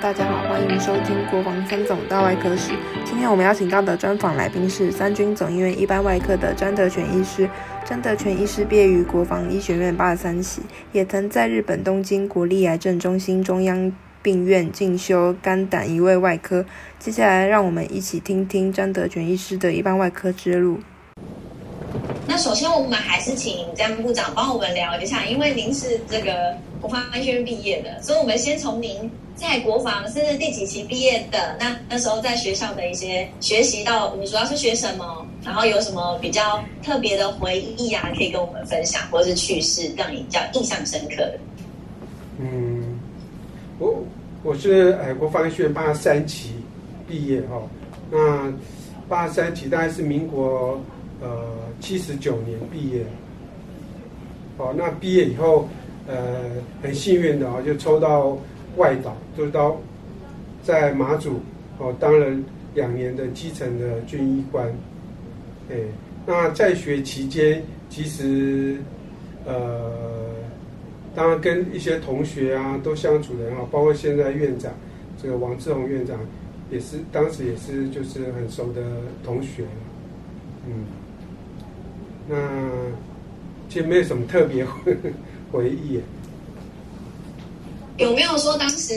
大家好，欢迎收听《国防三总大外科史》。今天我们邀请到的专访来宾是三军总医院一般外科的詹德全医师。詹德全医师毕业于国防医学院八十三期，也曾在日本东京国立癌症中心中央病院进修肝胆移位外科。接下来，让我们一起听听詹德全医师的一般外科之路。那首先，我们还是请詹部长帮我们聊一下，因为您是这个国防医学院毕业的，所以我们先从您在国防是第几期毕业的？那那时候在学校的一些学习到，你主要是学什么？然后有什么比较特别的回忆啊，可以跟我们分享，或是趣事让你比较印象深刻的？嗯，我我是呃国防学院八三期毕业哈，那八三期大概是民国。呃，七十九年毕业，哦，那毕业以后，呃，很幸运的啊，就抽到外岛，就是到在马祖哦，当了两年的基层的军医官，哎，那在学期间，其实呃，当然跟一些同学啊都相处的很好，包括现在院长这个王志宏院长，也是当时也是就是很熟的同学，嗯。那其实没有什么特别回回忆。有没有说当时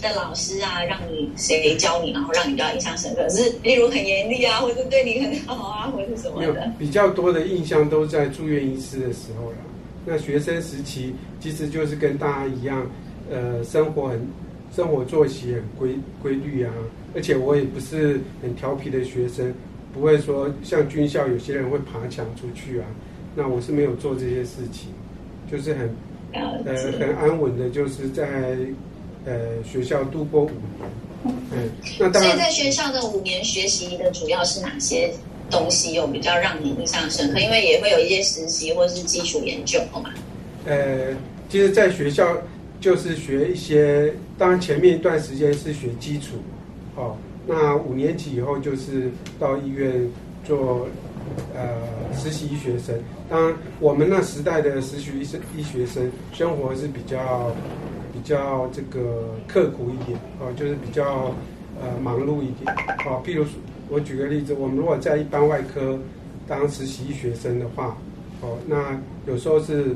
的老师啊，让你谁教你，然后让你比较印象深刻？是例如很严厉啊，或者对你很好啊，或者什么的？比较多的印象都在住院医师的时候了。那学生时期其实就是跟大家一样，呃，生活很生活作息很规规律啊，而且我也不是很调皮的学生。不会说像军校有些人会爬墙出去啊，那我是没有做这些事情，就是很呃很安稳的，就是在呃学校度过五年。嗯，那当然。所以在学校的五年学习的主要是哪些东西有比较让你印象深刻？因为也会有一些实习或是基础研究嘛。呃，其实在学校就是学一些，当然前面一段时间是学基础，哦。那五年级以后就是到医院做呃实习医学生。当然，我们那时代的实习医生医学生生活是比较比较这个刻苦一点哦，就是比较呃忙碌一点哦。譬如说我举个例子，我们如果在一般外科当实习医学生的话，哦，那有时候是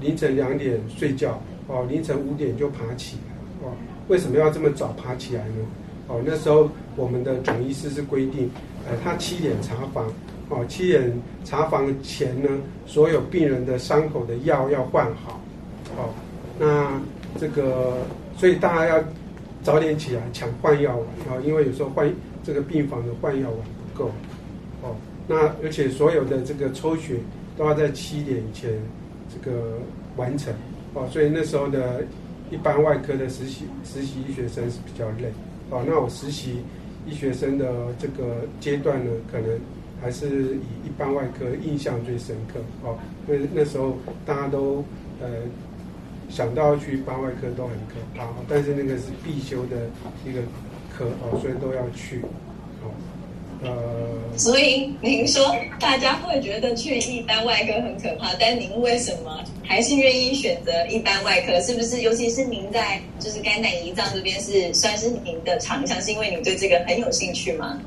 凌晨两点睡觉哦，凌晨五点就爬起来哦。为什么要这么早爬起来呢？哦，那时候我们的总医师是规定，呃，他七点查房，哦，七点查房前呢，所有病人的伤口的药要换好，哦，那这个，所以大家要早点起来抢换药丸，啊，因为有时候换这个病房的换药丸不够，哦，那而且所有的这个抽血都要在七点前这个完成，哦，所以那时候的一般外科的实习实习医学生是比较累。哦，那我实习医学生的这个阶段呢，可能还是以一般外科印象最深刻。哦，那那时候大家都呃想到去一般外科都很可怕，但是那个是必修的一个科哦，所以都要去哦。呃，所以您说大家会觉得去一般外科很可怕，但您为什么还是愿意选择一般外科？是不是？尤其是您在就是肝胆胰脏这边是算是您的长项，是因为你对这个很有兴趣吗？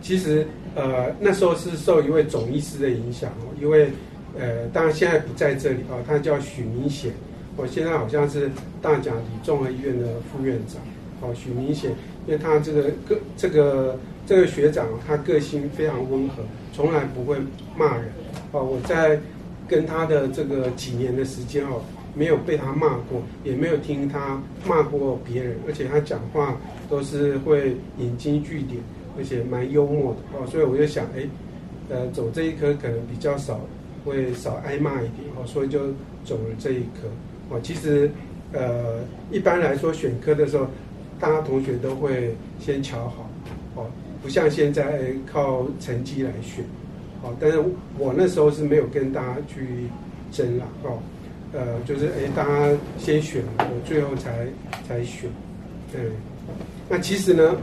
其实呃那时候是受一位总医师的影响哦，因为呃当然现在不在这里哦，他叫许明显，我现在好像是大甲里综合医院的副院长哦，许明显，因为他这个个这个。这个学长他个性非常温和，从来不会骂人。哦，我在跟他的这个几年的时间哦，没有被他骂过，也没有听他骂过别人，而且他讲话都是会引经据典，而且蛮幽默的。哦，所以我就想，哎，呃，走这一科可能比较少，会少挨骂一点。哦，所以就走了这一科。哦，其实，呃，一般来说选科的时候，大家同学都会先瞧好。哦。不像现在靠成绩来选，哦，但是我那时候是没有跟大家去争了，哦，呃，就是哎，大家先选，我最后才才选，对。那其实呢，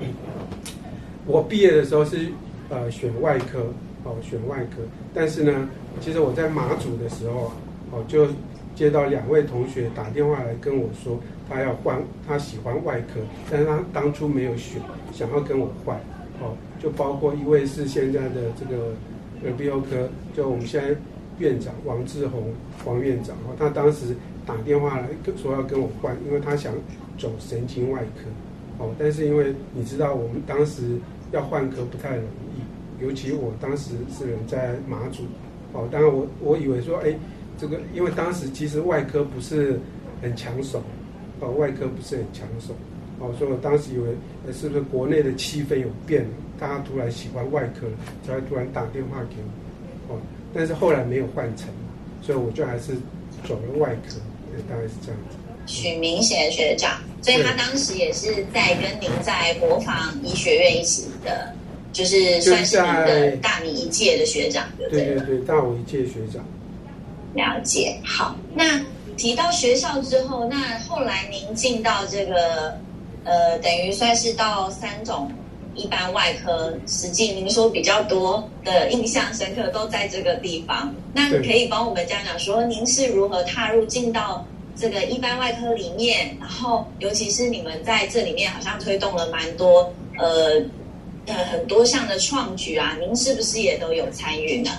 我毕业的时候是呃选外科，哦，选外科，但是呢，其实我在马祖的时候啊，哦，就接到两位同学打电话来跟我说，他要换，他喜欢外科，但是他当初没有选，想要跟我换，哦，就包括一位是现在的这个耳鼻喉科，就我们现在院长王志宏王院长，哦，他当时打电话来说要跟我换，因为他想走神经外科，哦，但是因为你知道我们当时要换科不太容易，尤其我当时是人在马祖，哦，当然我我以为说，哎。这个，因为当时其实外科不是很抢手，哦，外科不是很抢手，哦，所以我当时以为，是不是国内的气氛有变，大家突然喜欢外科了，才会突然打电话给我，哦，但是后来没有换成，所以我就还是走了外科，大概是这样子。许明贤学长，所以他当时也是在跟您在国防医学院一起的，就是算是您的大你一届的学长，对对？对对，大我一届学长。了解，好。那提到学校之后，那后来您进到这个，呃，等于算是到三种一般外科，实际您说比较多的印象深刻都在这个地方。那可以帮我们讲讲说，您是如何踏入进到这个一般外科里面，然后尤其是你们在这里面好像推动了蛮多，呃，呃很多项的创举啊，您是不是也都有参与呢？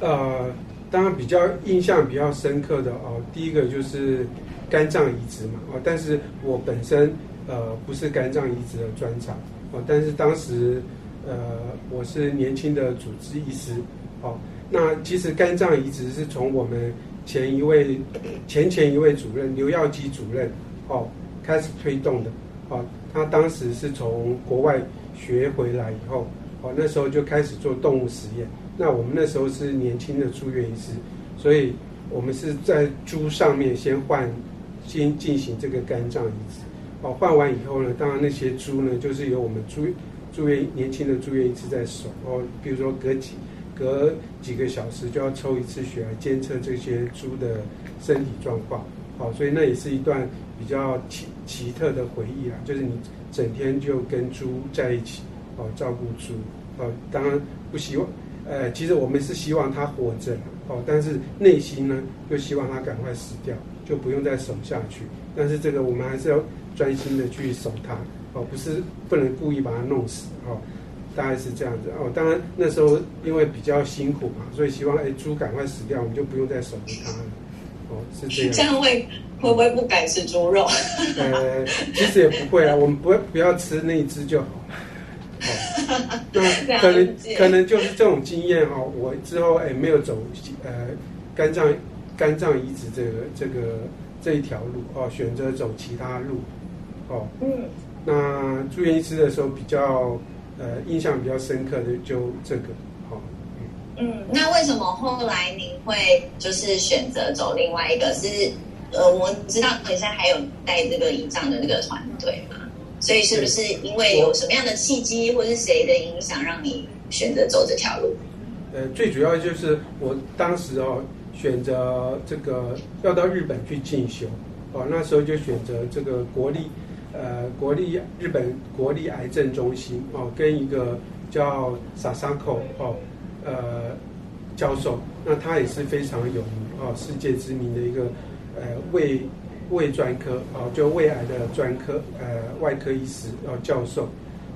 呃。当然比较印象比较深刻的哦，第一个就是肝脏移植嘛哦，但是我本身呃不是肝脏移植的专长哦，但是当时呃我是年轻的主治医师哦，那其实肝脏移植是从我们前一位前前一位主任刘耀基主任哦开始推动的哦，他当时是从国外学回来以后哦，那时候就开始做动物实验。那我们那时候是年轻的住院医师，所以我们是在猪上面先换，先进行这个肝脏移植。哦，换完以后呢，当然那些猪呢，就是由我们住住院年轻的住院医师在守。哦，比如说隔几隔几个小时就要抽一次血来监测这些猪的身体状况。好，所以那也是一段比较奇奇特的回忆啊，就是你整天就跟猪在一起，哦，照顾猪。哦，当然不希望。呃，其实我们是希望它活着，哦，但是内心呢又希望它赶快死掉，就不用再守下去。但是这个我们还是要专心的去守它，哦，不是不能故意把它弄死，哦，大概是这样子。哦，当然那时候因为比较辛苦嘛，所以希望哎猪赶快死掉，我们就不用再守着它了。哦，是这样。这样会会不会不敢吃猪肉？呃，其实也不会啊，我们不会不要吃那一只就好。那 可能可能就是这种经验哈，我之后哎没有走呃肝脏肝脏移植这个这个这一条路哦，选择走其他路哦。嗯。那住院医师的时候比较呃印象比较深刻的就这个哦。嗯，那为什么后来您会就是选择走另外一个？是呃，我知道你现在还有带这个仪仗的那个团队嘛？所以是不是因为有什么样的契机，或是谁的影响，让你选择走这条路？呃，最主要就是我当时哦，选择这个要到日本去进修，哦，那时候就选择这个国立，呃，国立日本国立癌症中心哦，跟一个叫萨萨口哦，呃，教授，那他也是非常有名哦，世界知名的一个呃胃。胃专科啊，就胃癌的专科，呃，外科医师哦，教授。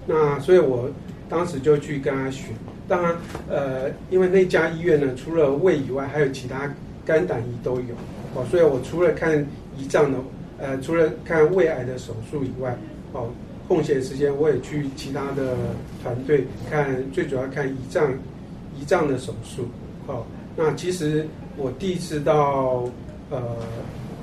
那所以我当时就去跟他学。当然，呃，因为那家医院呢，除了胃以外，还有其他肝胆胰都有哦。所以我除了看胰脏的，呃，除了看胃癌的手术以外，哦，空闲时间我也去其他的团队看，最主要看胰脏胰脏的手术。哦，那其实我第一次到呃。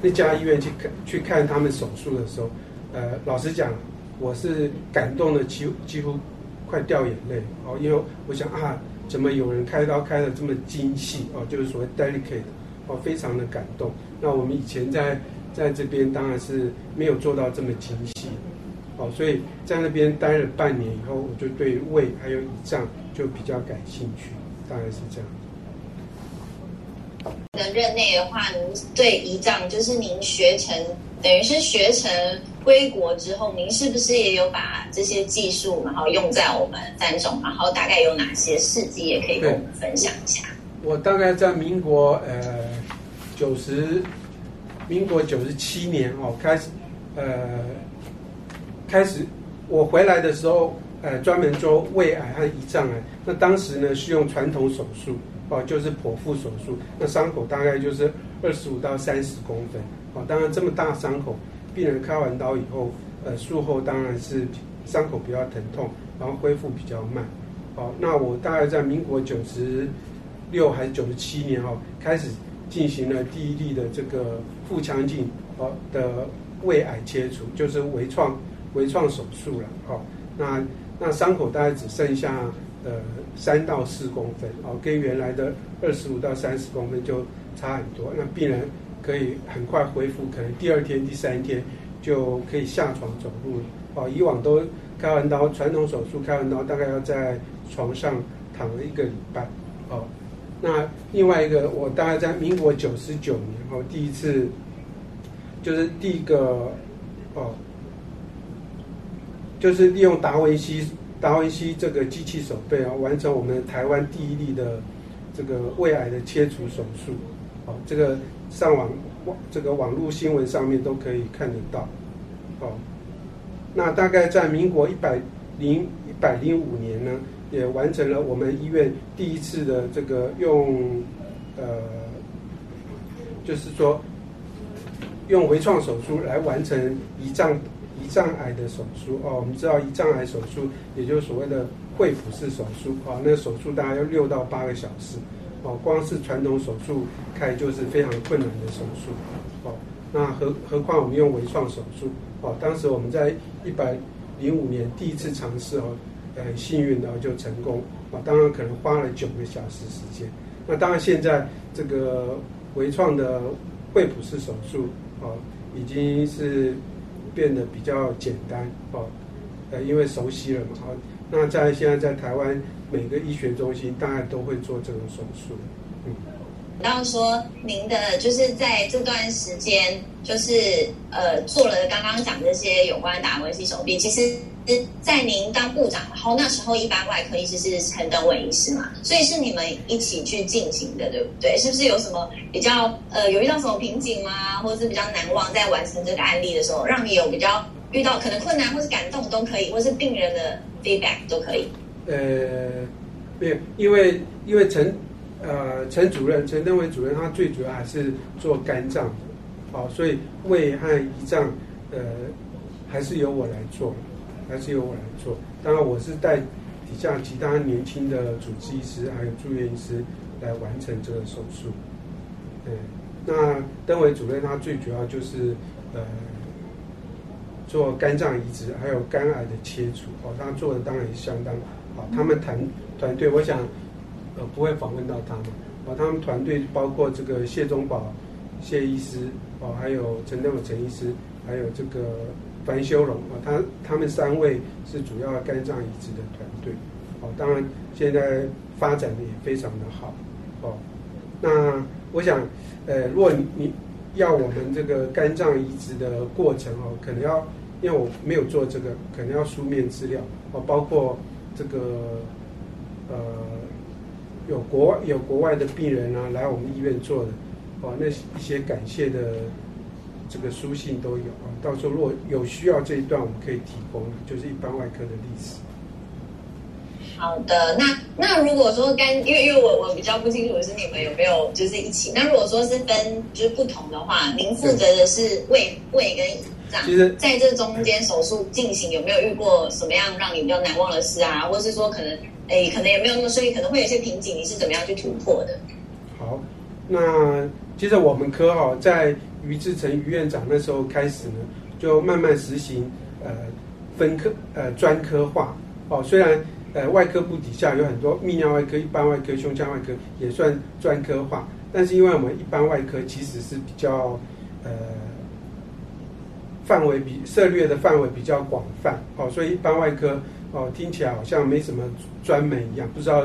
那家医院去看去看他们手术的时候，呃，老实讲，我是感动的几几乎快掉眼泪哦，因为我想啊，怎么有人开刀开的这么精细哦，就是所谓 delicate 哦，非常的感动。那我们以前在在这边当然是没有做到这么精细哦，所以在那边待了半年以后，我就对胃还有胰脏就比较感兴趣，大概是这样。的任内的话，您对仪仗就是您学成，等于是学成归国之后，您是不是也有把这些技术，然后用在我们三种，然后大概有哪些事迹，也可以跟我们分享一下？我大概在民国呃九十，民国九十七年哦，开始，呃，开始我回来的时候，呃，专门做胃癌和胰脏癌。那当时呢是用传统手术哦，就是剖腹手术，那伤口大概就是二十五到三十公分哦。当然这么大伤口，病人开完刀以后，呃，术后当然是伤口比较疼痛，然后恢复比较慢。哦，那我大概在民国九十六还是九十七年哦，开始进行了第一例的这个腹腔镜哦的胃癌切除，就是微创微创手术了。哦，那那伤口大概只剩下呃三到四公分，哦，跟原来的二十五到三十公分就差很多。那病人可以很快恢复，可能第二天、第三天就可以下床走路了。哦，以往都开完刀，传统手术开完刀大概要在床上躺了一个礼拜，哦，那另外一个，我大概在民国九十九年哦，第一次就是第一个哦，就是利用达文西达文西这个机器手背啊，完成我们台湾第一例的这个胃癌的切除手术，哦，这个上网网这个网络新闻上面都可以看得到，哦，那大概在民国一百零一百零五年呢。也完成了我们医院第一次的这个用，呃，就是说用微创手术来完成胰脏胰脏癌的手术哦。我们知道胰脏癌手术，也就是所谓的会普式手术啊，那个手术大概要六到八个小时哦。光是传统手术开就是非常困难的手术哦。那何何况我们用微创手术哦？当时我们在一百零五年第一次尝试哦。很幸运的就成功啊！当然可能花了九个小时时间。那当然现在这个微创的惠普式手术啊，已经是变得比较简单哦。呃，因为熟悉了嘛啊。那在现在在台湾每个医学中心，大概都会做这种手术。嗯。然后说您的就是在这段时间，就是呃做了刚刚讲这些有关达文西手臂，其实。在您当部长，后那时候一般外科医师是陈登伟医师嘛，所以是你们一起去进行的，对不对？是不是有什么比较呃有遇到什么瓶颈吗，或者是比较难忘在完成这个案例的时候，让你有比较遇到可能困难或是感动都可以，或是病人的 feedback 都可以。呃，没有，因为因为陈呃陈主任陈登伟主任他最主要还是做肝脏，好，所以胃和胰脏呃还是由我来做。还是由我来做，当然我是带底下其他年轻的主治医师还有住院医师来完成这个手术。对，那邓伟主任他最主要就是呃做肝脏移植还有肝癌的切除，哦，他做的当然也相当好。他们团团队，我想呃不会访问到他们，哦，他们团队包括这个谢宗宝谢医师，哦，还有陈登伟陈医师，还有这个。樊修荣啊，他他们三位是主要肝脏移植的团队，哦，当然现在发展的也非常的好，哦，那我想，呃，如果你你要我们这个肝脏移植的过程哦，可能要，因为我没有做这个，可能要书面资料。哦，包括这个，呃，有国外有国外的病人啊来我们医院做的，哦，那一些感谢的。这个书信都有啊，到时候如果有需要这一段，我们可以提供，就是一般外科的历史。好的，那那如果说肝，因为因为我我比较不清楚是你们有没有就是一起。那如果说是分就是不同的话，您负责的是胃胃跟胰脏，其实在这中间手术进行有没有遇过什么样让你比较难忘的事啊？或者是说可能诶可能也没有那么顺利，可能会有些瓶颈，你是怎么样去突破的？好，那其实我们科哈在。于志成于院长那时候开始呢，就慢慢实行呃分科呃专科化哦。虽然呃外科部底下有很多泌尿外科、一般外科、胸腔外科也算专科化，但是因为我们一般外科其实是比较呃范围比涉猎的范围比较广泛哦，所以一般外科哦听起来好像没什么专门一样，不知道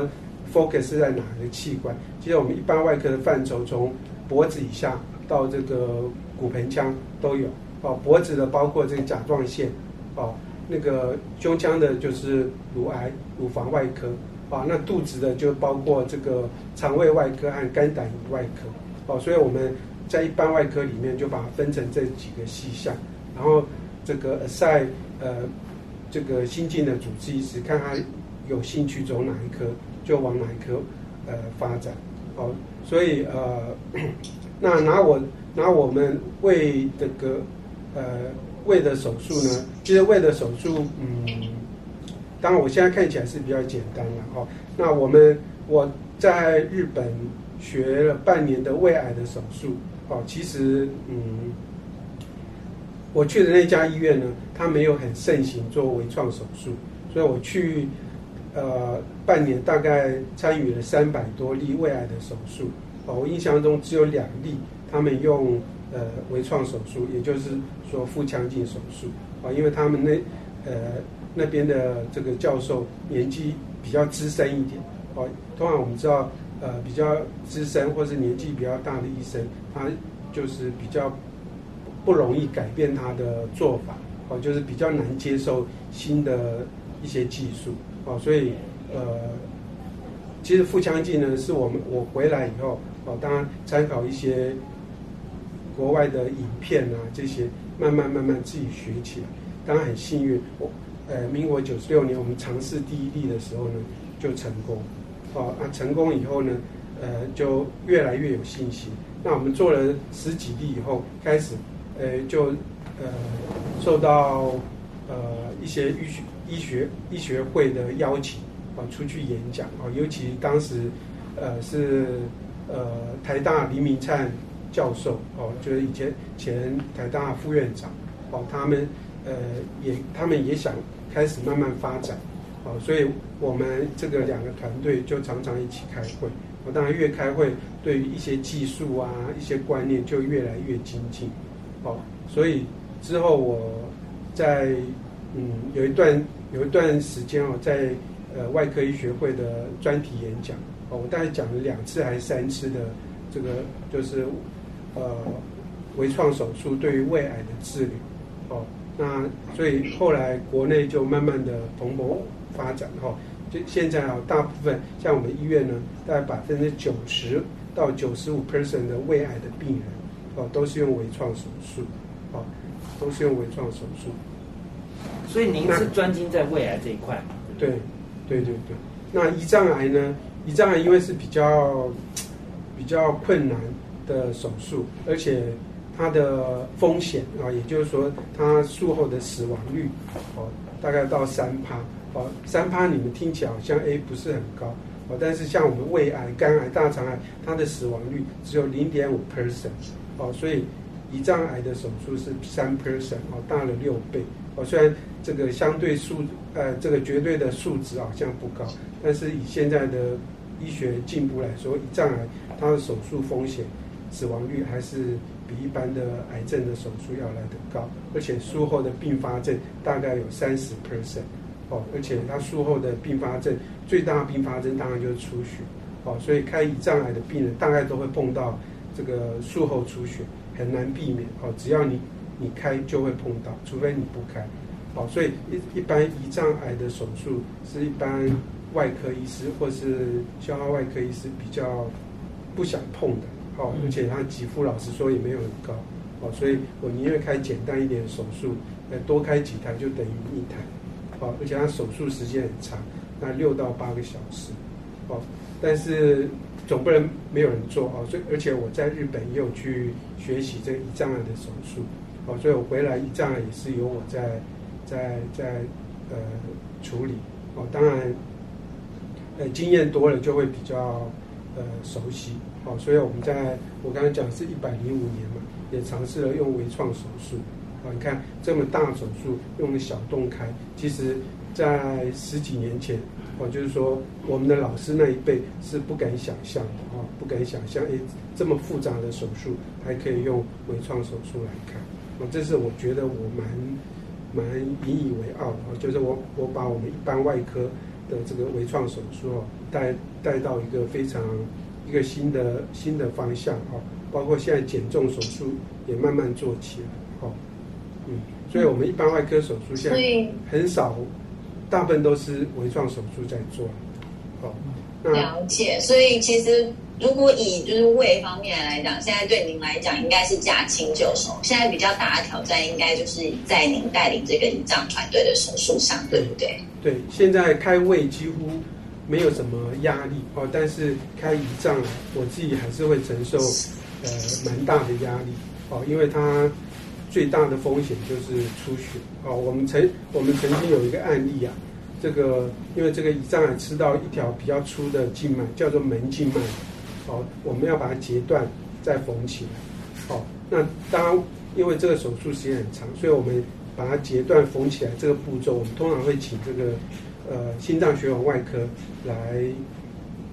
focus 在哪个器官。其实我们一般外科的范畴从脖子以下。到这个骨盆腔都有哦，脖子的包括这个甲状腺哦，那个胸腔的就是乳癌、乳房外科啊，那肚子的就包括这个肠胃外科和肝胆外科哦，所以我们在一般外科里面就把它分成这几个细项，然后这个 assign 呃这个新进的主治医师，看他有兴趣走哪一科，就往哪一科呃发展。哦，所以呃，那拿我拿我们胃这个呃胃的手术呢，其实胃的手术，嗯，当然我现在看起来是比较简单了哦。那我们我在日本学了半年的胃癌的手术。哦，其实嗯，我去的那家医院呢，他没有很盛行做微创手术，所以我去呃半年，大概参与了三百多例胃癌的手术。我印象中只有两例他们用呃微创手术，也就是说腹腔镜手术。啊，因为他们那呃那边的这个教授年纪比较资深一点。哦，通常我们知道。呃，比较资深或是年纪比较大的医生，他就是比较不容易改变他的做法，哦，就是比较难接受新的一些技术，哦，所以呃，其实腹腔镜呢，是我们我回来以后，哦，当然参考一些国外的影片啊，这些慢慢慢慢自己学起来，当然很幸运，我呃，民国九十六年我们尝试第一例的时候呢，就成功。哦，那成功以后呢，呃，就越来越有信心。那我们做了十几例以后，开始，呃，就呃受到呃一些医学医学医学会的邀请，啊，出去演讲啊，尤其当时呃是呃台大黎明灿教授哦，就是以前前台大副院长哦，他们呃也他们也想开始慢慢发展。哦，所以我们这个两个团队就常常一起开会。我当然越开会，对于一些技术啊、一些观念就越来越精进。哦，所以之后我在嗯有一段有一段时间哦，在呃外科医学会的专题演讲哦，我大概讲了两次还是三次的这个就是呃微创手术对于胃癌的治疗。哦，那所以后来国内就慢慢的蓬勃。发展哈，就现在啊，大部分像我们医院呢，大概百分之九十到九十五 percent 的胃癌的病人，哦，都是用微创手术，哦，都是用微创手术。所以您是专精在胃癌这一块对，对对对。那胰脏癌呢？胰脏癌因为是比较 比较困难的手术，而且它的风险啊，也就是说它术后的死亡率，哦，大概到三趴。哦，三趴你们听起来好像 A 不是很高哦，但是像我们胃癌、肝癌、大肠癌，它的死亡率只有零点五 percent 哦，所以胰脏癌的手术是三 percent 哦，大了六倍哦。虽然这个相对数呃这个绝对的数值好像不高，但是以现在的医学进步来说，胰脏癌它的手术风险、死亡率还是比一般的癌症的手术要来得高，而且术后的并发症大概有三十 percent。哦，而且他术后的并发症，最大的并发症当然就是出血。哦，所以开胰脏癌的病人大概都会碰到这个术后出血，很难避免。哦，只要你你开就会碰到，除非你不开。哦，所以一一般胰脏癌的手术是一般外科医师或是消化外科医师比较不想碰的。哦，而且他给付老实说也没有很高。哦，所以我宁愿开简单一点的手术，呃，多开几台就等于一台。哦，而且他手术时间很长，那六到八个小时，哦，但是总不能没有人做哦，所以而且我在日本也有去学习这个胰脏癌的手术，哦，所以我回来胰脏癌也是由我在在在呃处理，哦，当然，经验多了就会比较呃熟悉，哦，所以我们在我刚才讲是一百零五年嘛，也尝试了用微创手术。啊，你看这么大手术用小洞开，其实，在十几年前，哦，就是说我们的老师那一辈是不敢想象的啊，不敢想象，哎，这么复杂的手术还可以用微创手术来看，啊，这是我觉得我蛮蛮引以为傲的，就是我我把我们一般外科的这个微创手术哦，带带到一个非常一个新的新的方向哦，包括现在减重手术也慢慢做起来哦。嗯，所以我们一般外科手术现在很少，大部分都是微创手术在做。哦，了解。所以其实如果以就是胃方面来讲，现在对您来讲应该是驾轻就熟。现在比较大的挑战应该就是在您带领这个仪仗团队的手术上，对不对？对，现在开胃几乎没有什么压力哦，但是开胰脏，我自己还是会承受呃蛮大的压力哦，因为它最大的风险就是出血哦。我们曾我们曾经有一个案例啊，这个因为这个胰脏癌吃到一条比较粗的静脉，叫做门静脉。好，我们要把它截断，再缝起来。好，那当然，因为这个手术时间很长，所以我们把它截断缝起来这个步骤，我们通常会请这个呃心脏血管外科来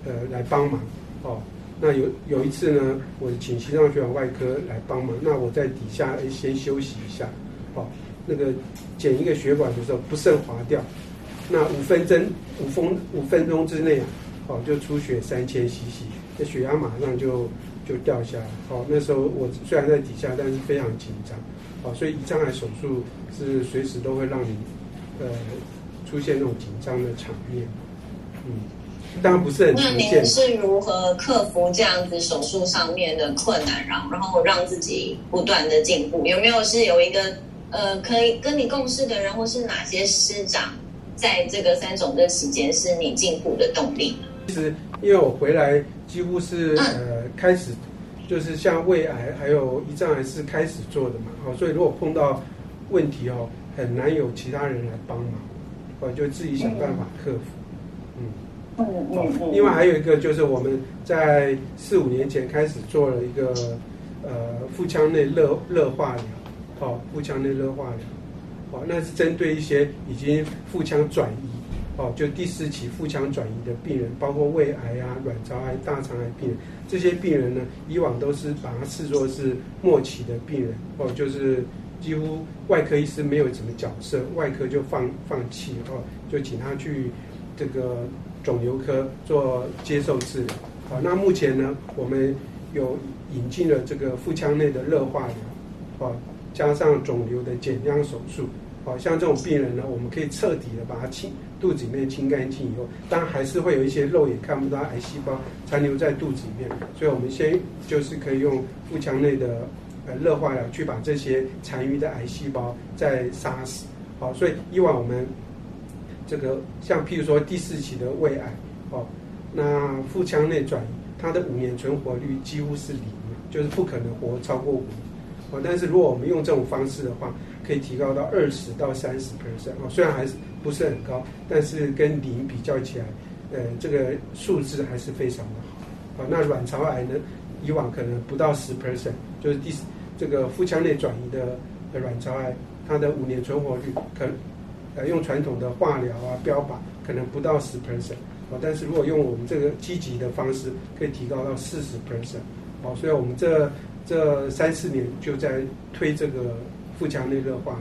呃来帮忙。哦，那有有一次呢，我请心脏血管外科来帮忙，那我在底下先休息一下。好，那个剪一个血管的时候不慎滑掉，那五分钟五分五分钟之内啊，好就出血三千 cc。那血压马上就就掉下来，好，那时候我虽然在底下，但是非常紧张，好，所以胰脏癌手术是随时都会让你呃出现那种紧张的场面，嗯，当然不是很常见。那您是如何克服这样子手术上面的困难，然后然后让自己不断的进步？有没有是有一个呃可以跟你共事的人，或是哪些师长，在这个三种的期间是你进步的动力？其实因为我回来。几乎是呃开始，就是像胃癌还有胰脏癌是开始做的嘛，好，所以如果碰到问题哦，很难有其他人来帮忙，哦，就自己想办法克服，嗯，嗯嗯另外还有一个就是我们在四五年前开始做了一个呃腹腔内热热化疗，哦，腹腔内热化疗，哦，那是针对一些已经腹腔转移。哦，就第四期腹腔转移的病人，包括胃癌啊、卵巢癌、大肠癌病人，这些病人呢，以往都是把它视作是末期的病人，哦，就是几乎外科医师没有什么角色，外科就放放弃，哦，就请他去这个肿瘤科做接受治疗。好，那目前呢，我们有引进了这个腹腔内的热化疗，哦，加上肿瘤的减量手术。好像这种病人呢，我们可以彻底的把它清肚子里面清干净以后，当然还是会有一些肉眼看不到癌细胞残留在肚子里面，所以我们先就是可以用腹腔内的呃热化疗去把这些残余的癌细胞再杀死。好，所以以往我们这个像譬如说第四期的胃癌，哦，那腹腔内转移，它的五年存活率几乎是零，就是不可能活超过五年。哦，但是如果我们用这种方式的话，可以提高到二十到三十 percent 哦，虽然还是不是很高，但是跟零比较起来，呃，这个数字还是非常的好。啊，那卵巢癌呢，以往可能不到十 percent，就是第这个腹腔内转移的卵巢癌，它的五年存活率可呃用传统的化疗啊标靶可能不到十 percent，啊，但是如果用我们这个积极的方式，可以提高到四十 percent，哦，所以我们这。这三四年就在推这个腹腔内热化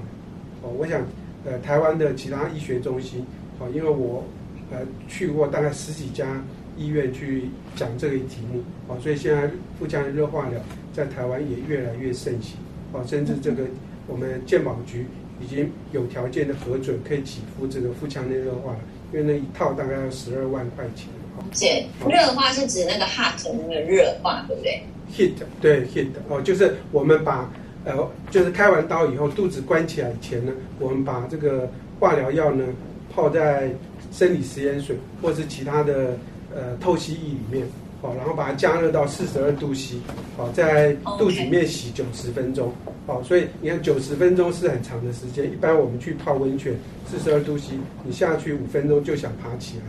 哦，我想，呃，台湾的其他医学中心，哦，因为我呃去过大概十几家医院去讲这个题目，哦，所以现在腹腔内热化疗在台湾也越来越盛行，哦，甚至这个我们健保局已经有条件的核准可以给付这个腹腔内热化了，因为那一套大概要十二万块钱。姐，热化是指那个 hot 那个热化，对不对？hit 对 hit 哦，就是我们把呃，就是开完刀以后肚子关起来以前呢，我们把这个化疗药呢泡在生理食盐水或是其他的呃透析液里面，好，然后把它加热到四十二度 C，好，在肚子里面洗九十分钟，好，所以你看九十分钟是很长的时间，一般我们去泡温泉四十二度 C，你下去五分钟就想爬起来，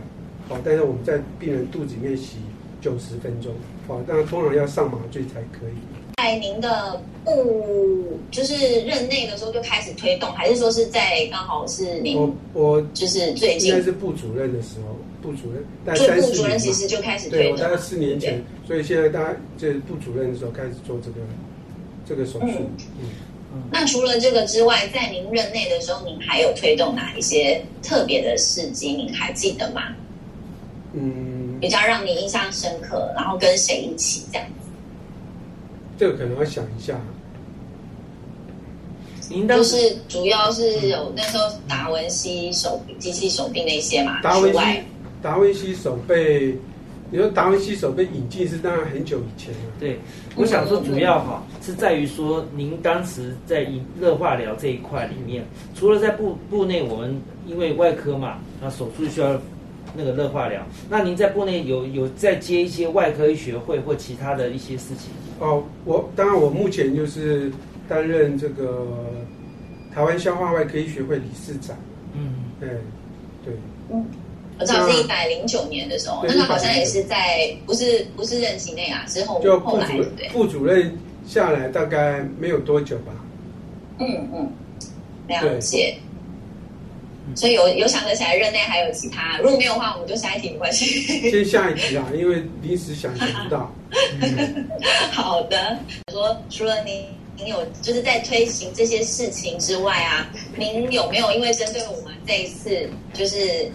好，但是我们在病人肚子里面洗。九十分钟，哦，当然通常要上麻醉才可以。在您的部就是任内的时候就开始推动，还是说是在刚好是您？我我就是最近应该是部主任的时候，部主任。对，部主任其实就开始推动。对，大概四年前，所以现在大家就是部主任的时候开始做这个这个手术。嗯嗯。那除了这个之外，在您任内的时候，您还有推动哪一些特别的事迹？您还记得吗？嗯。比较让你印象深刻，然后跟谁一起这样子？这个可能要想一下。您都是主要是有那时候达文西手机器手臂那些嘛？达文西达文西手背，你说达文西手被引进是当然很久以前了。对，我想说主要哈是在于说，您当时在热化疗这一块里面，除了在部部内，我们因为外科嘛，那手术需要那个热化疗，那您在部内有有在接一些外科医学会或其他的一些事情？哦，我当然我目前就是担任这个台湾消化外科医学会理事长。嗯，对，对。嗯，我知道是一百零九年的时候，那个好像也是在不是不是任期内啊，之后就后来？副主任下来大概没有多久吧。嗯嗯，了解。所以有有想得起来任内还有其他，如果没有的话，我们就下一题没关系。先下一题啊，因为临时想想不到。好的，说除了您您有就是在推行这些事情之外啊，您有没有因为针对我们这一次就是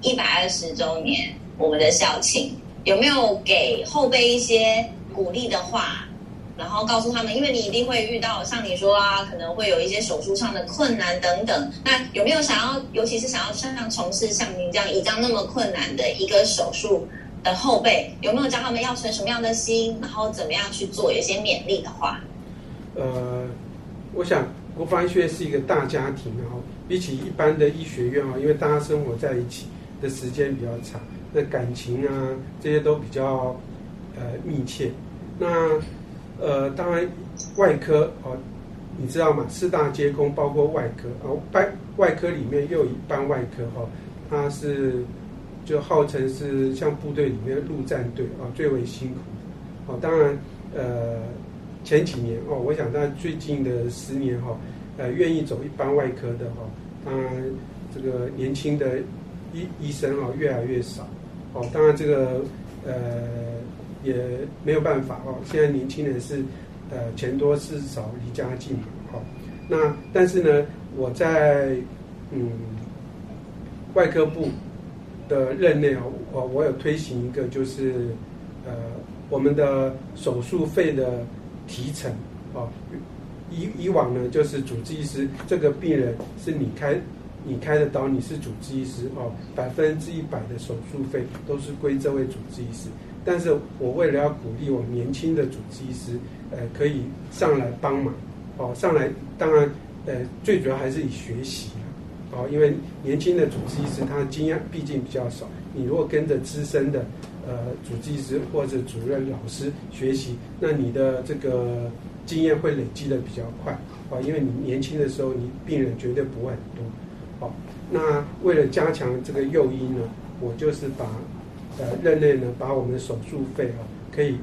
一百二十周年我们的校庆，有没有给后辈一些鼓励的话？然后告诉他们，因为你一定会遇到像你说啊，可能会有一些手术上的困难等等。那有没有想要，尤其是想要像从事像您这样一张那么困难的一个手术的后辈，有没有教他们要存什么样的心，然后怎么样去做，有些勉励的话？呃，我想国防医学院是一个大家庭啊，比起一般的医学院啊，因为大家生活在一起的时间比较长，那感情啊这些都比较呃密切。那呃，当然，外科哦，你知道吗？四大皆空，包括外科哦，外外科里面又一般外科哈，它是就号称是像部队里面陆战队啊最为辛苦哦。当然，呃，前几年哦，我想在最近的十年哈，呃，愿意走一般外科的哈，当然这个年轻的医医生哦越来越少哦。当然这个呃。也没有办法哦。现在年轻人是，呃，钱多事少离家近嘛，哈。那但是呢，我在嗯外科部的任内哦，我我有推行一个就是呃我们的手术费的提成哦。以以往呢，就是主治医师这个病人是你开你开的刀，你是主治医师哦，百分之一百的手术费都是归这位主治医师。但是我为了要鼓励我年轻的主治医师，呃，可以上来帮忙，哦，上来，当然，呃，最主要还是以学习哦，因为年轻的主治医师他的经验毕竟比较少，你如果跟着资深的，呃，主治医师或者主任老师学习，那你的这个经验会累积的比较快，哦，因为你年轻的时候，你病人绝对不会很多，哦，那为了加强这个诱因呢，我就是把。呃，任内呢，把我们的手术费啊，可以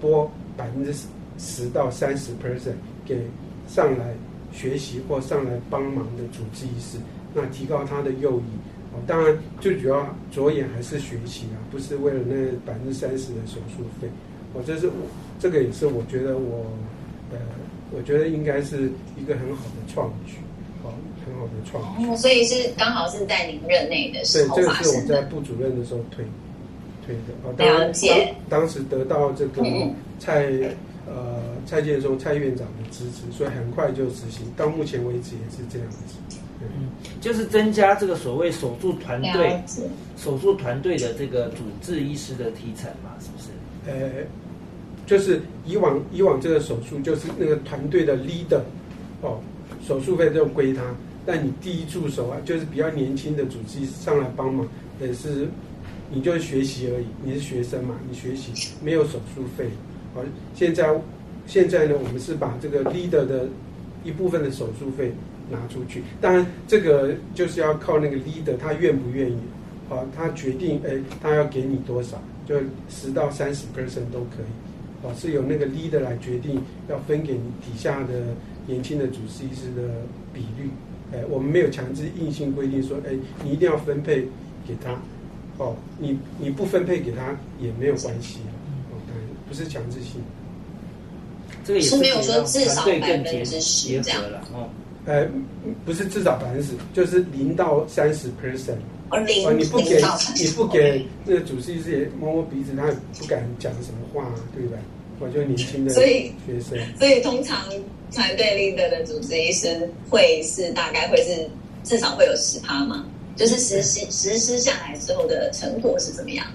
拨百分之十到三十 percent 给上来学习或上来帮忙的主治医师，那提高他的诱因。哦，当然最主要着眼还是学习啊，不是为了那百分之三十的手术费。哦，这是我这个也是我觉得我呃，我觉得应该是一个很好的创举，哦，很好的创举。哦，所以是刚好是在您任内的时候对，这个是我在部主任的时候推。了解。当当时得到这个蔡呃蔡建松蔡院长的支持，所以很快就执行。到目前为止也是这样子。嗯，就是增加这个所谓手术团队手术团队的这个主治医师的提成嘛，是不是？呃，就是以往以往这个手术就是那个团队的 leader 哦，手术费就归他。但你第一助手啊，就是比较年轻的主治医师上来帮忙，也是。你就是学习而已，你是学生嘛？你学习没有手术费，好，现在现在呢，我们是把这个 leader 的一部分的手术费拿出去，当然这个就是要靠那个 leader 他愿不愿意，好，他决定哎，他要给你多少，就十到三十 percent 都可以，好，是由那个 leader 来决定要分给你底下的年轻的主治医师的比率，哎，我们没有强制硬性规定说，哎，你一定要分配给他。哦，你你不分配给他也没有关系，哦，当然不是强制性。这个也是没有说至少百分之十这样了，哦，呃，不是至少百分之十，就是零到三十 percent。哦，零你不给你不给那个主治医师摸摸鼻子，他也不敢讲什么话，对不对？我就年轻的学生，所以通常团队 leader 的主治医师会是大概会是至少会有十趴吗？就是实施实施下来之后的成果是怎么样？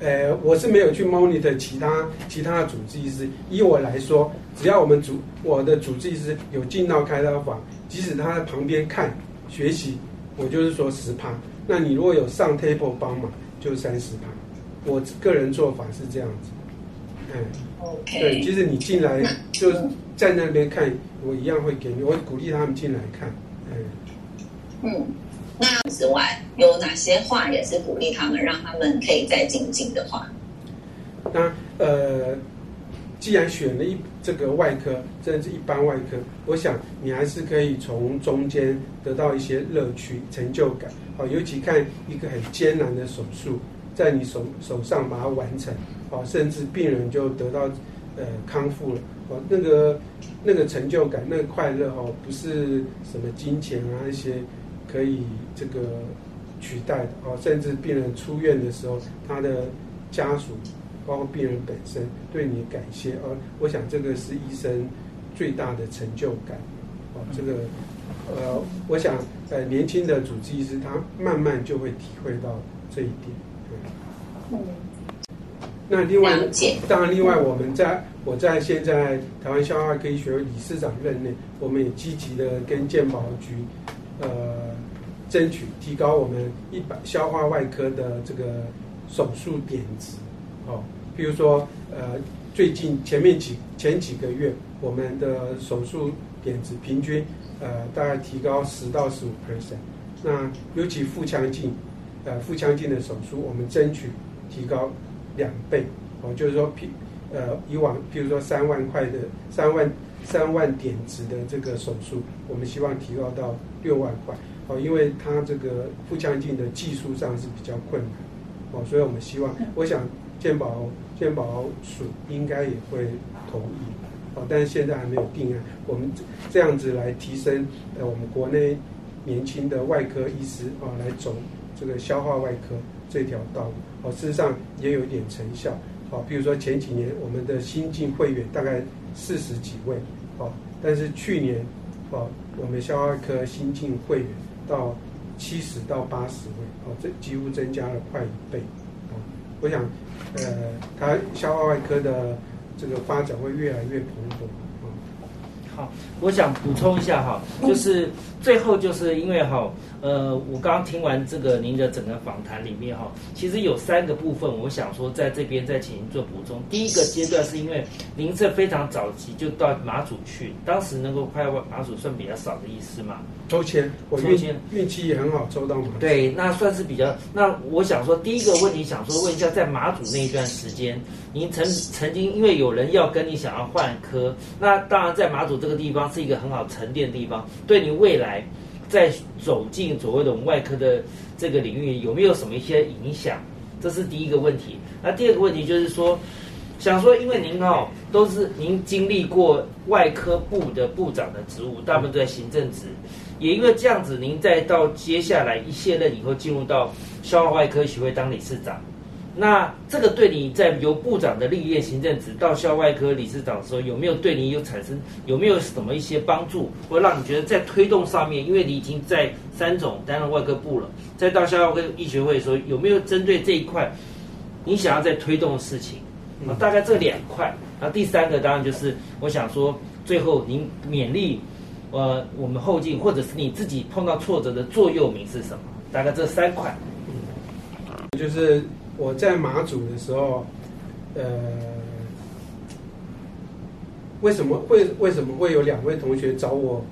呃，我是没有去 monitor 其他其他的主治医师。以我来说，只要我们主我的主治医师有进到开刀房，即使他在旁边看学习，我就是说十趴。那你如果有上 table 帮忙，就三十趴。我个人做法是这样子。嗯，OK。对，即使你进来就是在那边看，我一样会给你，我鼓励他们进来看。嗯。嗯。那之外有哪些话也是鼓励他们，让他们可以再精进的话？那呃，既然选了一这个外科，甚至一般外科，我想你还是可以从中间得到一些乐趣、成就感。好，尤其看一个很艰难的手术，在你手手上把它完成，好，甚至病人就得到呃康复了，哦，那个那个成就感、那个快乐哦，不是什么金钱啊一些。可以这个取代的哦，甚至病人出院的时候，他的家属包括病人本身对你感谢哦，我想这个是医生最大的成就感哦。这个呃，我想呃，年轻的主治医师他慢慢就会体会到这一点。嗯。那另外，当然另外，我们在我在现在台湾消化科医学会理事长任内，我们也积极的跟健保局呃。争取提高我们一百消化外科的这个手术点值，哦，比如说呃，最近前面几前几个月，我们的手术点值平均呃大概提高十到十五 percent。那尤其腹腔镜，呃腹腔镜的手术，我们争取提高两倍，哦，就是说，平呃以往譬如说三万块的三万三万点值的这个手术，我们希望提高到六万块。哦，因为它这个腹腔镜的技术上是比较困难，哦，所以我们希望，我想健保健保署应该也会同意，哦，但是现在还没有定案。我们这样子来提升呃我们国内年轻的外科医师啊，来走这个消化外科这条道路，哦，事实上也有一点成效，哦，比如说前几年我们的新进会员大概四十几位，哦，但是去年哦我们消化科新进会员。到七十到八十位，哦，这几乎增加了快一倍，哦，我想，呃，它消化外科的这个发展会越来越蓬勃，好，我想补充一下哈，就是最后就是因为哈。呃，我刚听完这个您的整个访谈里面哈，其实有三个部分，我想说在这边再请您做补充。第一个阶段是因为您是非常早期就到马祖去，当时能够快到马祖算比较少的意思嘛？抽签，我运气运气也很好，抽到马。对，那算是比较。那我想说，第一个问题想说问一下，在马祖那一段时间，您曾曾经因为有人要跟你想要换科，那当然在马祖这个地方是一个很好沉淀的地方，对你未来。在走进所谓的我们外科的这个领域，有没有什么一些影响？这是第一个问题。那第二个问题就是说，想说，因为您哦都是您经历过外科部的部长的职务，大部分都在行政职，也因为这样子，您再到接下来一卸任以后，进入到消化外科学会当理事长。那这个对你在由部长的历练行政职到校外科理事长的时候，有没有对你有产生有没有什么一些帮助，或让你觉得在推动上面，因为你已经在三种担任外科部了，再到校外科医学会的时候，有没有针对这一块你想要在推动的事情？啊，大概这两块。那第三个当然就是我想说，最后您勉励呃我们后进，或者是你自己碰到挫折的座右铭是什么？大概这三块。就是。我在马祖的时候，呃，为什么会为什么会有两位同学找我，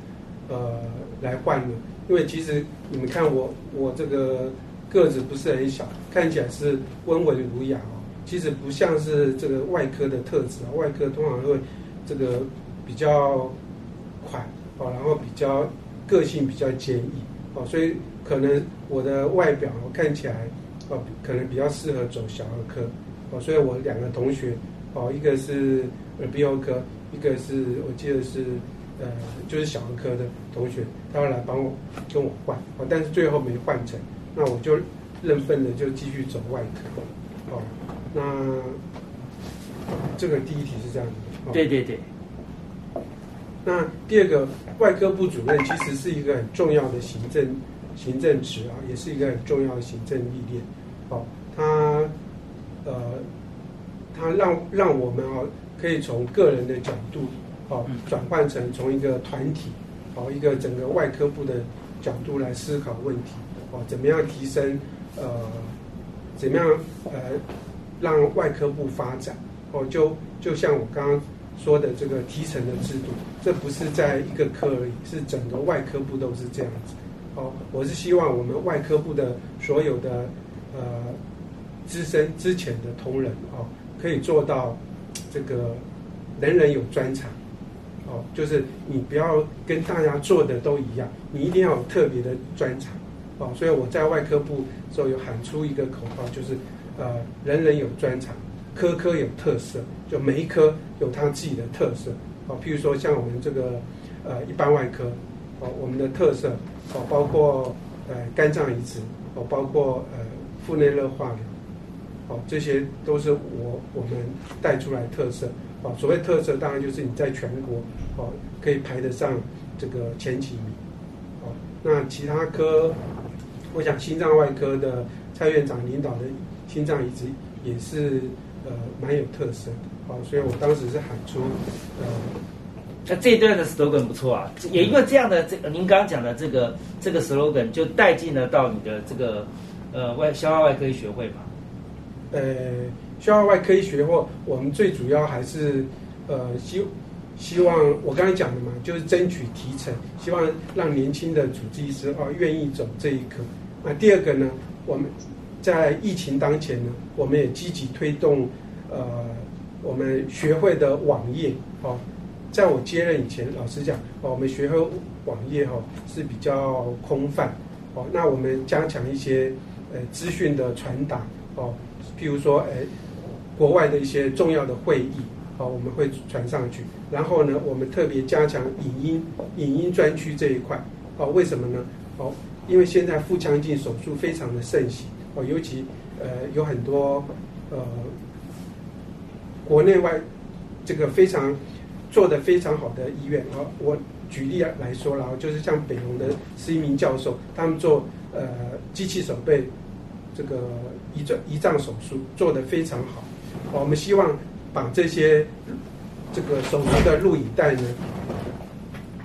呃，来换呢？因为其实你们看我我这个个子不是很小，看起来是温文儒雅哦，其实不像是这个外科的特质啊。外科通常会这个比较快哦，然后比较个性比较坚毅哦，所以可能我的外表看起来。哦，可能比较适合走小儿科，哦，所以我两个同学，哦，一个是耳鼻喉科，一个是我记得是，呃，就是小儿科的同学，他要来帮我跟我换，哦，但是最后没换成，那我就认份了就继续走外科，哦，那这个第一题是这样的，对对对，那第二个外科部主任其实是一个很重要的行政。行政职啊，也是一个很重要的行政历练。哦，它呃它让让我们哦可以从个人的角度哦转换成从一个团体哦一个整个外科部的角度来思考问题哦怎么样提升呃怎么样呃让外科部发展哦就就像我刚刚说的这个提成的制度，这不是在一个科而已，是整个外科部都是这样子。哦，我是希望我们外科部的所有的呃资深之前的同仁哦，可以做到这个人人有专长。哦，就是你不要跟大家做的都一样，你一定要有特别的专长。哦，所以我在外科部时候有喊出一个口号，就是呃人人有专长。科科有特色，就每一科有它自己的特色。哦，譬如说像我们这个呃一般外科，哦我们的特色哦包括呃肝脏移植，哦包括呃腹内热化疗，哦这些都是我我们带出来特色。哦所谓特色，当然就是你在全国哦可以排得上这个前几名。哦那其他科，我想心脏外科的蔡院长领导的心脏移植也是。呃，蛮有特色的，好，所以我当时是喊出，呃，那这一段的 slogan 不错啊，也因为这样的这您刚刚讲的这个这个 slogan 就带进了到你的这个呃外消化外科医学会嘛，呃，消化外科医学会，我们最主要还是呃希希望我刚才讲的嘛，就是争取提成，希望让年轻的主治医师啊愿意走这一科。那第二个呢，我们。在疫情当前呢，我们也积极推动，呃，我们学会的网页哦，在我接任以前，老实讲，哦，我们学科网页哈是比较空泛，哦，那我们加强一些呃资讯的传达哦，譬如说，哎，国外的一些重要的会议，哦，我们会传上去，然后呢，我们特别加强影音影音专区这一块，哦，为什么呢？哦，因为现在腹腔镜手术非常的盛行。哦，尤其呃有很多呃国内外这个非常做的非常好的医院啊，我举例来说然后就是像北农的施一鸣教授，他们做呃机器手背这个胰脏胰脏手术做的非常好，我们希望把这些这个手术的录影带呢，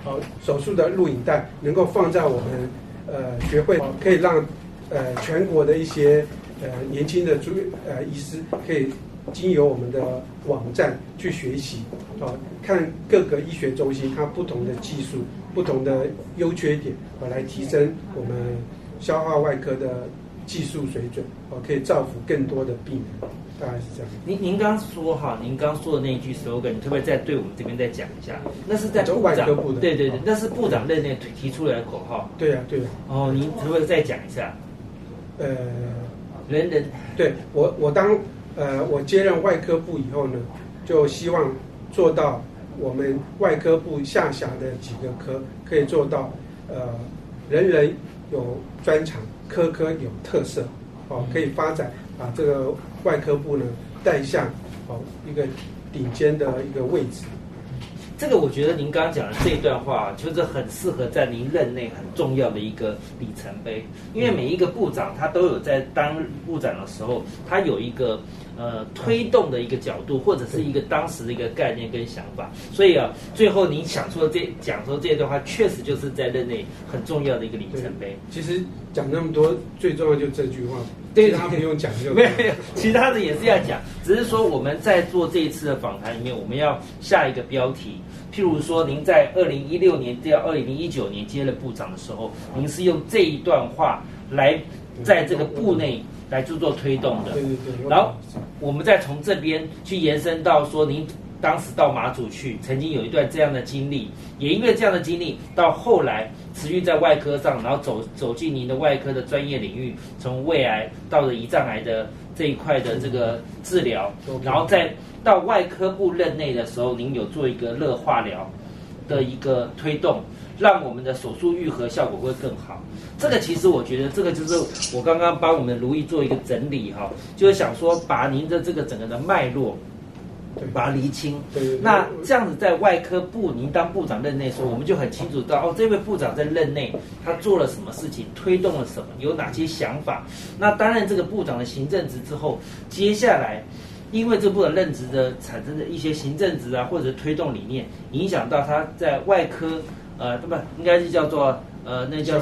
好手术的录影带能够放在我们呃学会，可以让。呃，全国的一些呃年轻的主呃医师可以经由我们的网站去学习，啊，看各个医学中心它不同的技术、不同的优缺点，啊，来提升我们消化外科的技术水准，啊，可以造福更多的病人，大概是这样。您您刚说哈，您刚说的那一句 slogan，你特别再对我们这边再讲一下，那是在部长对对对，那是部长任内提出来的口号。对呀对呀。哦，您可不可以再讲一下？呃，人人对我我当呃我接任外科部以后呢，就希望做到我们外科部下辖的几个科可以做到呃人人有专长，科科有特色，哦可以发展把这个外科部呢带向哦一个顶尖的一个位置。这个我觉得您刚刚讲的这一段话，就是很适合在您任内很重要的一个里程碑。因为每一个部长他都有在当部长的时候，他有一个呃推动的一个角度，或者是一个当时的一个概念跟想法。所以啊，最后您想说这讲说这段话，确实就是在任内很重要的一个里程碑。其实讲那么多，最重要就这句话。对他不用讲就 没有，其他的也是要讲，只是说我们在做这一次的访谈里面，我们要下一个标题。譬如说，您在二零一六年到二零一九年接了部长的时候，您是用这一段话来在这个部内来做做推动的。对对对。然后我们再从这边去延伸到说，您当时到马祖去，曾经有一段这样的经历，也因为这样的经历，到后来持续在外科上，然后走走进您的外科的专业领域，从胃癌到了胰脏癌的这一块的这个治疗，然后再。到外科部任内的时候，您有做一个热化疗的一个推动，让我们的手术愈合效果会更好。这个其实我觉得，这个就是我刚刚帮我们如意做一个整理哈，就是想说把您的这个整个的脉络，把它厘清。那这样子在外科部您当部长任内的时候，我们就很清楚到哦，这位部长在任内他做了什么事情，推动了什么，有哪些想法。那担任这个部长的行政职之后，接下来。因为这部分任职的产生的一些行政职啊，或者推动理念，影响到他在外科，呃，不，应该是叫做呃，那叫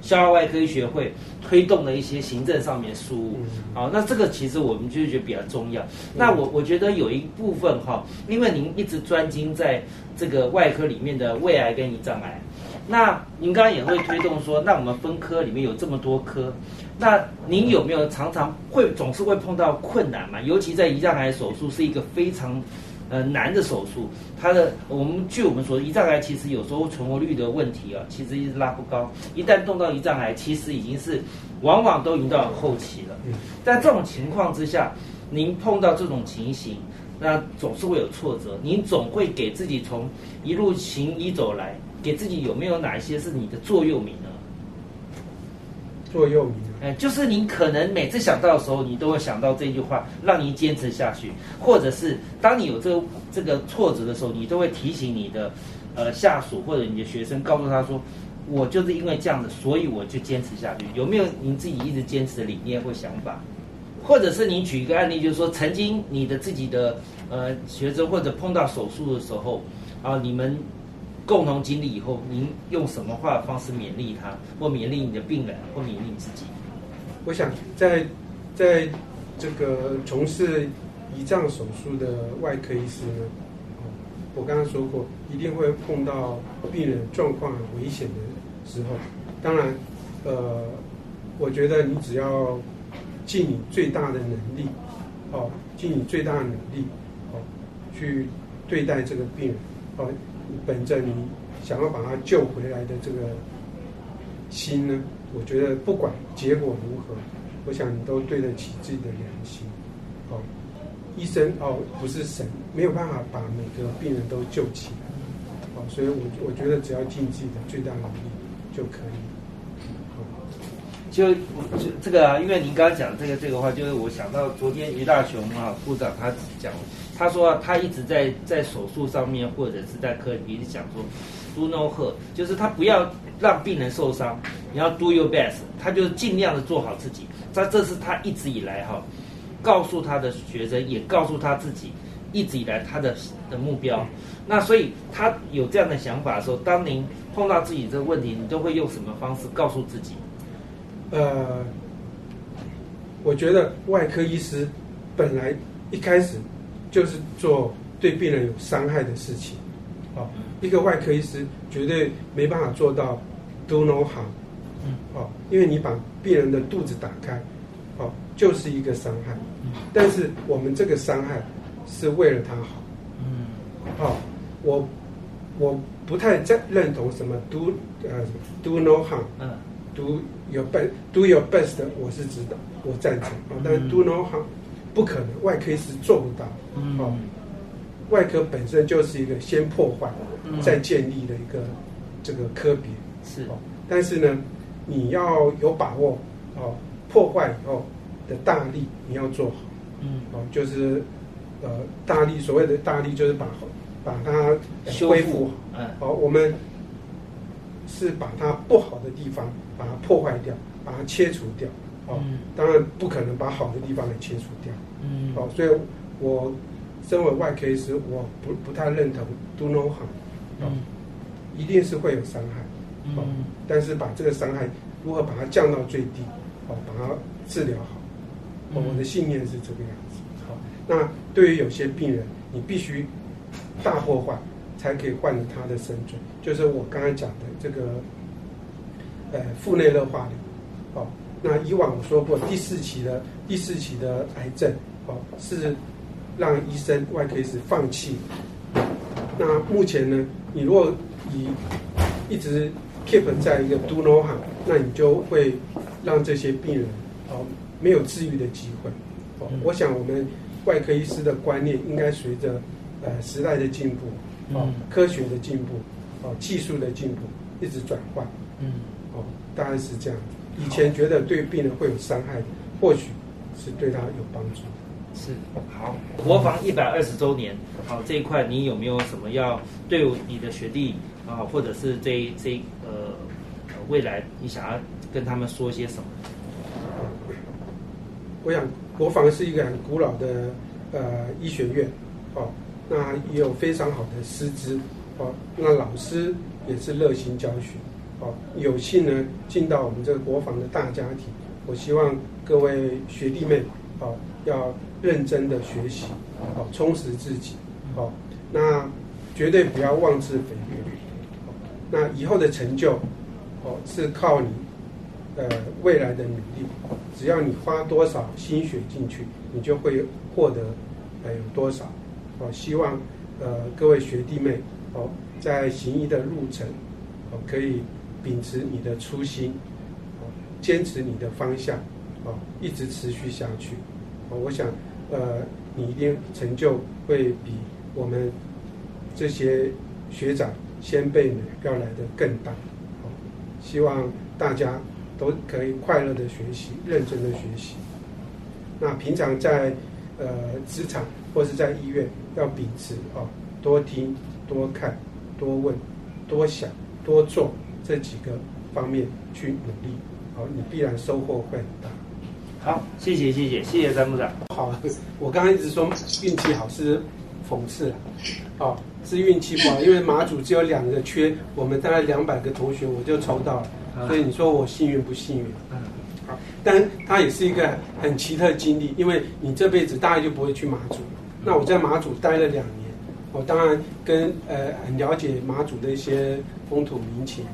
消化外科学会推动的一些行政上面事务。嗯好，那这个其实我们就觉得比较重要。那我我觉得有一部分哈，因为您一直专精在这个外科里面的胃癌跟胰脏癌，那您刚刚也会推动说，那我们分科里面有这么多科，那您有没有常常会总是会碰到困难嘛？尤其在胰脏癌手术是一个非常呃难的手术，它的我们据我们所知，胰脏癌其实有时候存活率的问题啊，其实一直拉不高。一旦动到胰脏癌，其实已经是往往都已经到后期了。嗯在这种情况之下，您碰到这种情形，那总是会有挫折。您总会给自己从一路行医走来，给自己有没有哪一些是你的座右铭呢？座右铭哎，就是您可能每次想到的时候，你都会想到这句话，让您坚持下去；或者是当你有这个这个挫折的时候，你都会提醒你的呃下属或者你的学生，告诉他说，我就是因为这样子，所以我就坚持下去。有没有您自己一直坚持的理念或想法？或者是你举一个案例，就是说曾经你的自己的呃学生或者碰到手术的时候啊，你们共同经历以后，您用什么话方式勉励他，或勉励你的病人，或勉励你自己？我想在在这个从事胰脏手术的外科医师呢，我刚刚说过，一定会碰到病人状况很危险的时候。当然，呃，我觉得你只要尽你最大的能力，哦，尽你最大的能力，哦，去对待这个病人，哦，本着你想要把他救回来的这个心呢，我觉得不管结果如何，我想你都对得起自己的良心。哦，医生哦不是神，没有办法把每个病人都救起来。哦，所以我我觉得只要尽自己的最大努力就可以。就就这个啊，因为您刚刚讲这个这个话，就是我想到昨天于大雄啊部长他讲，他说、他一直在在手术上面或者是在科里一直讲说，do no hurt，就是他不要让病人受伤，你要 do your best，他就尽量的做好自己。他这是他一直以来哈、告诉他的学生，也告诉他自己，一直以来他的的目标。那所以他有这样的想法的时候，当您碰到自己这个问题，你都会用什么方式告诉自己？呃，我觉得外科医师本来一开始就是做对病人有伤害的事情。哦，一个外科医师绝对没办法做到 do no harm。嗯哦，因为你把病人的肚子打开，哦，就是一个伤害。但是我们这个伤害是为了他好。嗯哦，我我不太赞认同什么 do 呃 do no harm。嗯 do your best do your best，我是知道，我赞成啊，但是 do no harm 不可能，外科医师做不到。嗯哦，外科本身就是一个先破坏嗯再建立的一个这个科别。是哦，但是呢，你要有把握哦，破坏以后的大力你要做好嗯哦，就是呃大力，所谓的大力就是把把它呃修复恢复好。嗯好，我们是把它不好的地方把它破坏掉，把它切除掉。哦，嗯当然不可能把好的地方给切除掉。嗯哦，所以我身为外科医师，我不不太认同 do no harm。哦，嗯一定是会有伤害。哦嗯，但是把这个伤害如何把它降到最低，哦，把它治疗好。我的信念是这个样子。好，那对于有些病人，你必须大破坏才可以换得他的生存，就是我刚才讲的这个呃腹内热化疗。哦，那以往我说过，第四期的第四期的癌症，哦，是让医生外科医师放弃。那目前呢，你如果以一直 keep 在一个 do no harm，那你就会让这些病人哦没有治愈的机会。我想我们外科医师的观念应该随着呃时代的进步，哦嗯，科学的进步，哦，技术的进步，一直转换。嗯哦，大概是这样。以前觉得对病人会有伤害，或许是对他有帮助。是好，国防一百二十周年，好这一块你有没有什么要对你的学弟啊，或者是这这呃呃未来你想要跟他们说些什么？我想，国防是一个很古老的呃医学院，哦，那也有非常好的师资，哦，那老师也是热心教学，哦，有幸呢进到我们这个国防的大家庭，我希望各位学弟妹，哦，要认真的学习，哦，充实自己，哦，那绝对不要妄自菲薄，哦，那以后的成就，哦，是靠你。呃，未来的努力，只要你花多少心血进去，你就会获得呃有多少。哦，希望呃各位学弟妹哦，在行医的路程哦，可以秉持你的初心，哦，坚持你的方向，哦，一直持续下去。我想呃，你一定成就会比我们这些学长先辈们要来的更大。哦，希望大家。都可以快乐的学习，认真的学习。那平常在呃职场或是在医院，要秉持哦，多听、多看、多问、多想、多做这几个方面去努力，好，你必然收获会很大。好，谢谢谢谢谢谢张部长。好，我刚刚一直说运气好是讽刺啊，哦，是运气不好，因为马祖只有两个缺，我们大概两百个同学，我就抽到了。所以你说我幸运不幸运？嗯，好，但它也是一个很奇特经历，因为你这辈子大概就不会去马祖。那我在马祖待了两年，我当然跟呃很了解马祖的一些风土民情。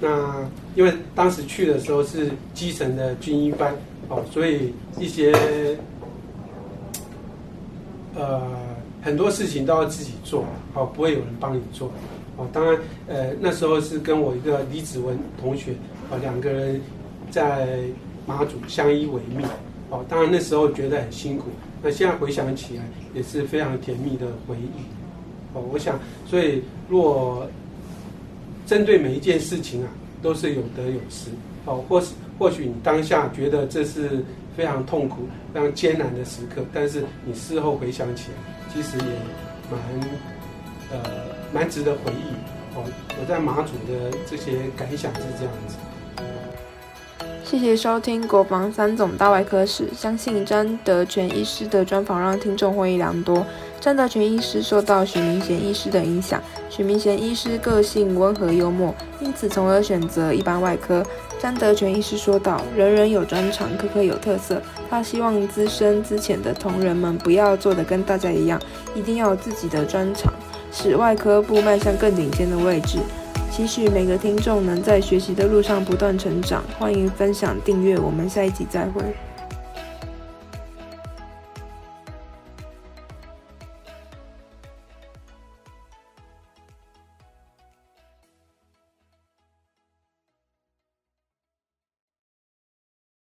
那因为当时去的时候是基层的军医班，哦，所以一些呃很多事情都要自己做，哦，不会有人帮你做。哦，当然，呃，那时候是跟我一个李子文同学，啊，两个人在马祖相依为命。哦，当然那时候觉得很辛苦，那现在回想起来也是非常甜蜜的回忆。哦，我想，所以若针对每一件事情啊，都是有得有失。哦，或是或许你当下觉得这是非常痛苦、非常艰难的时刻，但是你事后回想起来，其实也蛮呃。蛮值得回忆哦！我在马祖的这些感想是这样子。谢谢收听国防三总大外科史，相信詹德全医师的专访让听众获益良多。詹德全医师受到许明贤医师的影响，许明贤医师个性温和幽默，因此从而选择一般外科。詹德全医师说道：“人人有专长，科科有特色。他希望资深资浅的同仁们不要做的跟大家一样，一定要有自己的专长。”使外科部迈向更顶尖的位置，期许每个听众能在学习的路上不断成长。欢迎分享、订阅，我们下一集再会。